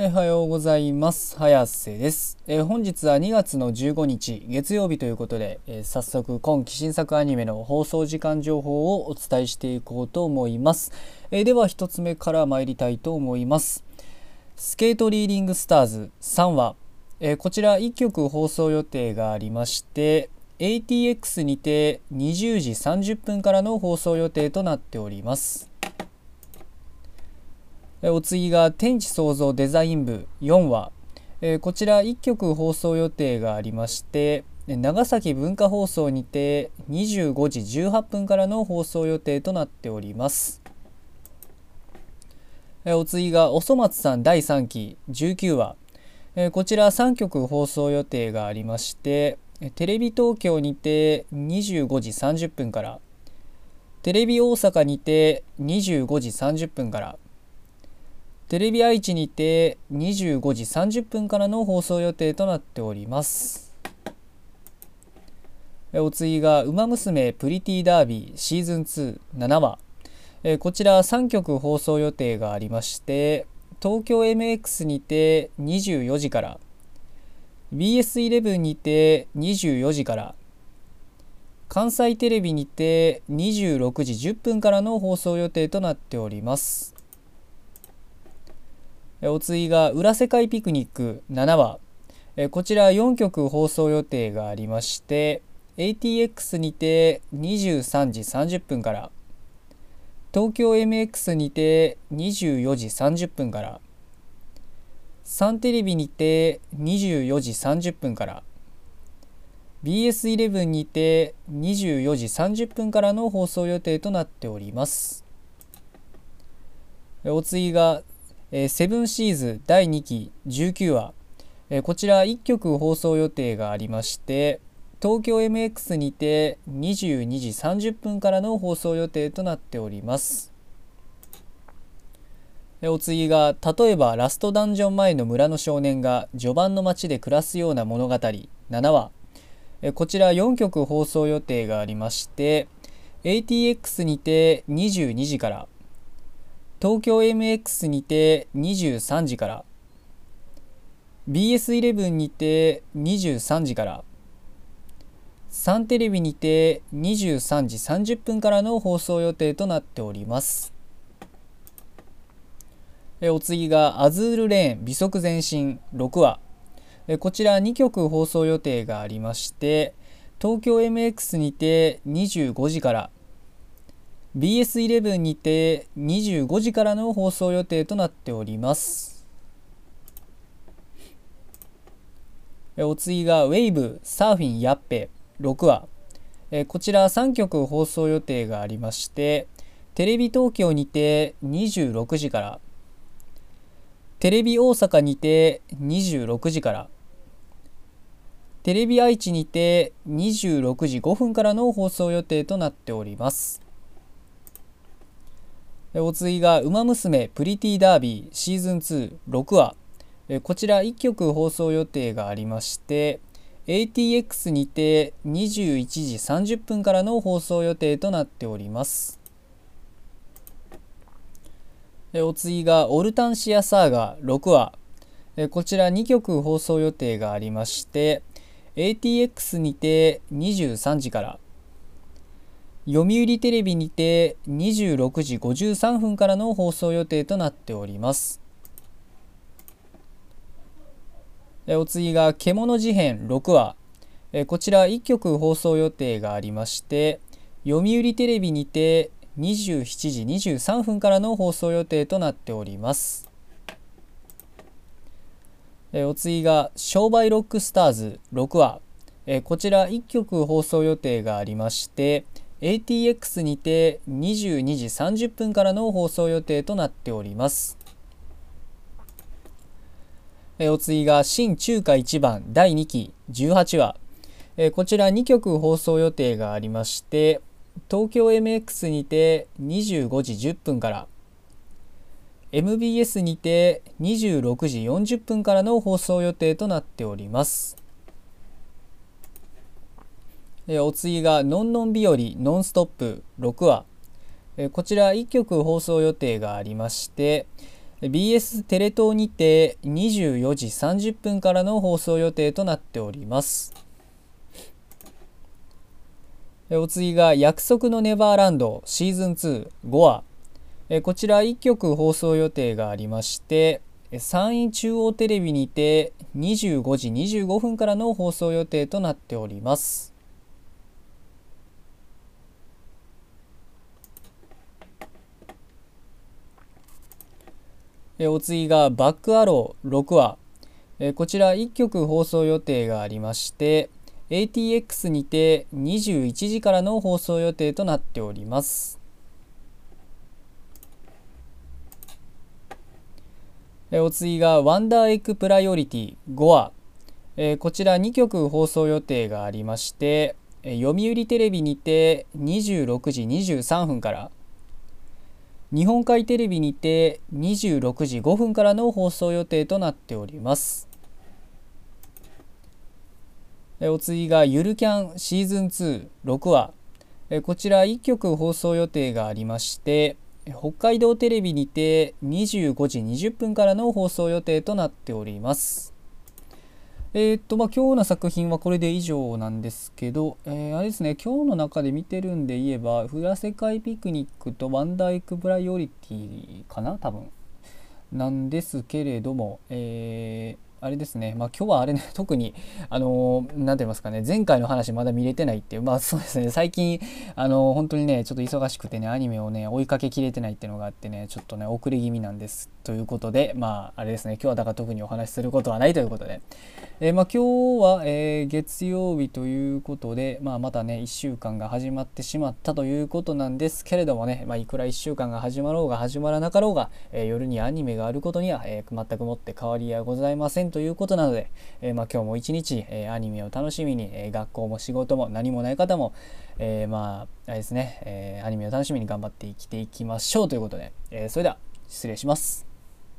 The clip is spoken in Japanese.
おはようございます。早瀬です、えー、本日は2月の15日月曜日ということで、えー、早速今期新作アニメの放送時間情報をお伝えしていこうと思います、えー、では1つ目から参りたいと思います。スケートリーディングスターズ3話、えこちら1曲放送予定がありまして ATX にて20時30分からの放送予定となっております。お次が天地創造デザイン部4話、えこちら1曲放送予定がありまして長崎文化放送にて25時18分からの放送予定となっております。お次がおそ松さん第3期19話。こちら3曲放送予定がありましてテレビ東京にて25時30分からテレビ大阪にて25時30分からテレビ愛知にて25時30分からの放送予定となっております。お次が「ウマ娘プリティダービーシーズン27話」こちら3曲放送予定がありまして東京 MX にて24時から BS11 にて24時から関西テレビにて26時10分からの放送予定となっております。お次が裏世界ピクニック7話。こちら4曲放送予定がありまして ATX にて23時30分から東京 MX にて24時30分からサンテレビにて24時30分から BS11 にて24時30分からの放送予定となっております。お次がえセブンシーズ第2期19話、えこちら1曲放送予定がありまして東京 MX にて22時30分からの放送予定となっております。お次が例えばラストダンジョン前の村の少年が序盤の街で暮らすような物語7話。こちら4曲放送予定がありまして ATX にて22時から東京 MX にて23時から。BS11 にて23時から。サンテレビにて23時30分からの放送予定となっております。お次がアズールレーン美足前進6話。こちら2曲放送予定がありまして東京 MX にて25時から BS11 にて25時からの放送予定となっております。お次がウェイブサーフィンヤッペ6話こちら3曲放送予定がありましてテレビ東京にて26時から。テレビ大阪にて26時から。テレビ愛知にて26時5分からの放送予定となっております。お次が「ウマ娘プリティダービーシーズン26話」こちら1曲放送予定がありまして ATX にて21時30分からの放送予定となっております。お次が「オルタンシアサーガ6話」こちら2曲放送予定がありまして ATX にて23時から読売テレビにて26時53分からの放送予定となっております。お次が「獣事変6話」こちら1曲放送予定がありまして読売テレビにて27時23分からの放送予定となっております。お次が「商売ロックスターズ6話」こちら1曲放送予定がありまして ATX にて22時30分からの放送予定となっております。お次が新中華一番第2期18話。こちら2曲放送予定がありまして東京 MX にて25時10分から MBS にて26時40分からの放送予定となっております。お次が「のんのん日和ノンストップ」6話。こちら1曲放送予定がありまして BS テレ東にて24時30分からの放送予定となっております。お次が「約束のネバーランド」シーズン25話。こちら1曲放送予定がありまして山陰中央テレビにて25時25分からの放送予定となっております。えお次がバックアロー6話。えこちら1曲放送予定がありまして AT-X にて21時からの放送予定となっております。お次がワンダーエッグプライオリティ5話。こちら2局放送予定がありまして読売テレビにて26時23分から日本海テレビにて26時5分からの放送予定となっております。お次がゆるキャンシーズン26話。こちら1曲放送予定がありまして北海道テレビにて25時20分からの放送予定となっております。えー、っとまあ今日の作品はこれで以上なんですけど、えー、あれですね今日の中で見てるんで言えば「フラ世界ピクニック」と「ワンダーエクプライオリティ」かな多分。なんですけれども、えーあれですね、まあ、今日はあれね、特に、あのー、なんて言いますかね、前回の話まだ見れてないっていう、まあそうですね、最近、あのー、本当にね、ちょっと忙しくてね、アニメをね、追いかけきれてないっていうのがあってね、ちょっとね、遅れ気味なんです。ということで、まあ、あれですね、今日はだから特にお話しすることはないということで、えー、まあ今日は、え、月曜日ということで、まあまたね、1週間が始まってしまったということなんですけれどもね、まあいくら1週間が始まろうが始まらなかろうが、え夜にアニメがあることには、え全くもって変わりはございません。ということなので、えー、まあ、今日も一日、え、アニメを楽しみに、え学校も仕事も何もない方も、えまあ、あれですね、えアニメを楽しみに頑張って生きていきましょうということで、えそれでは失礼します。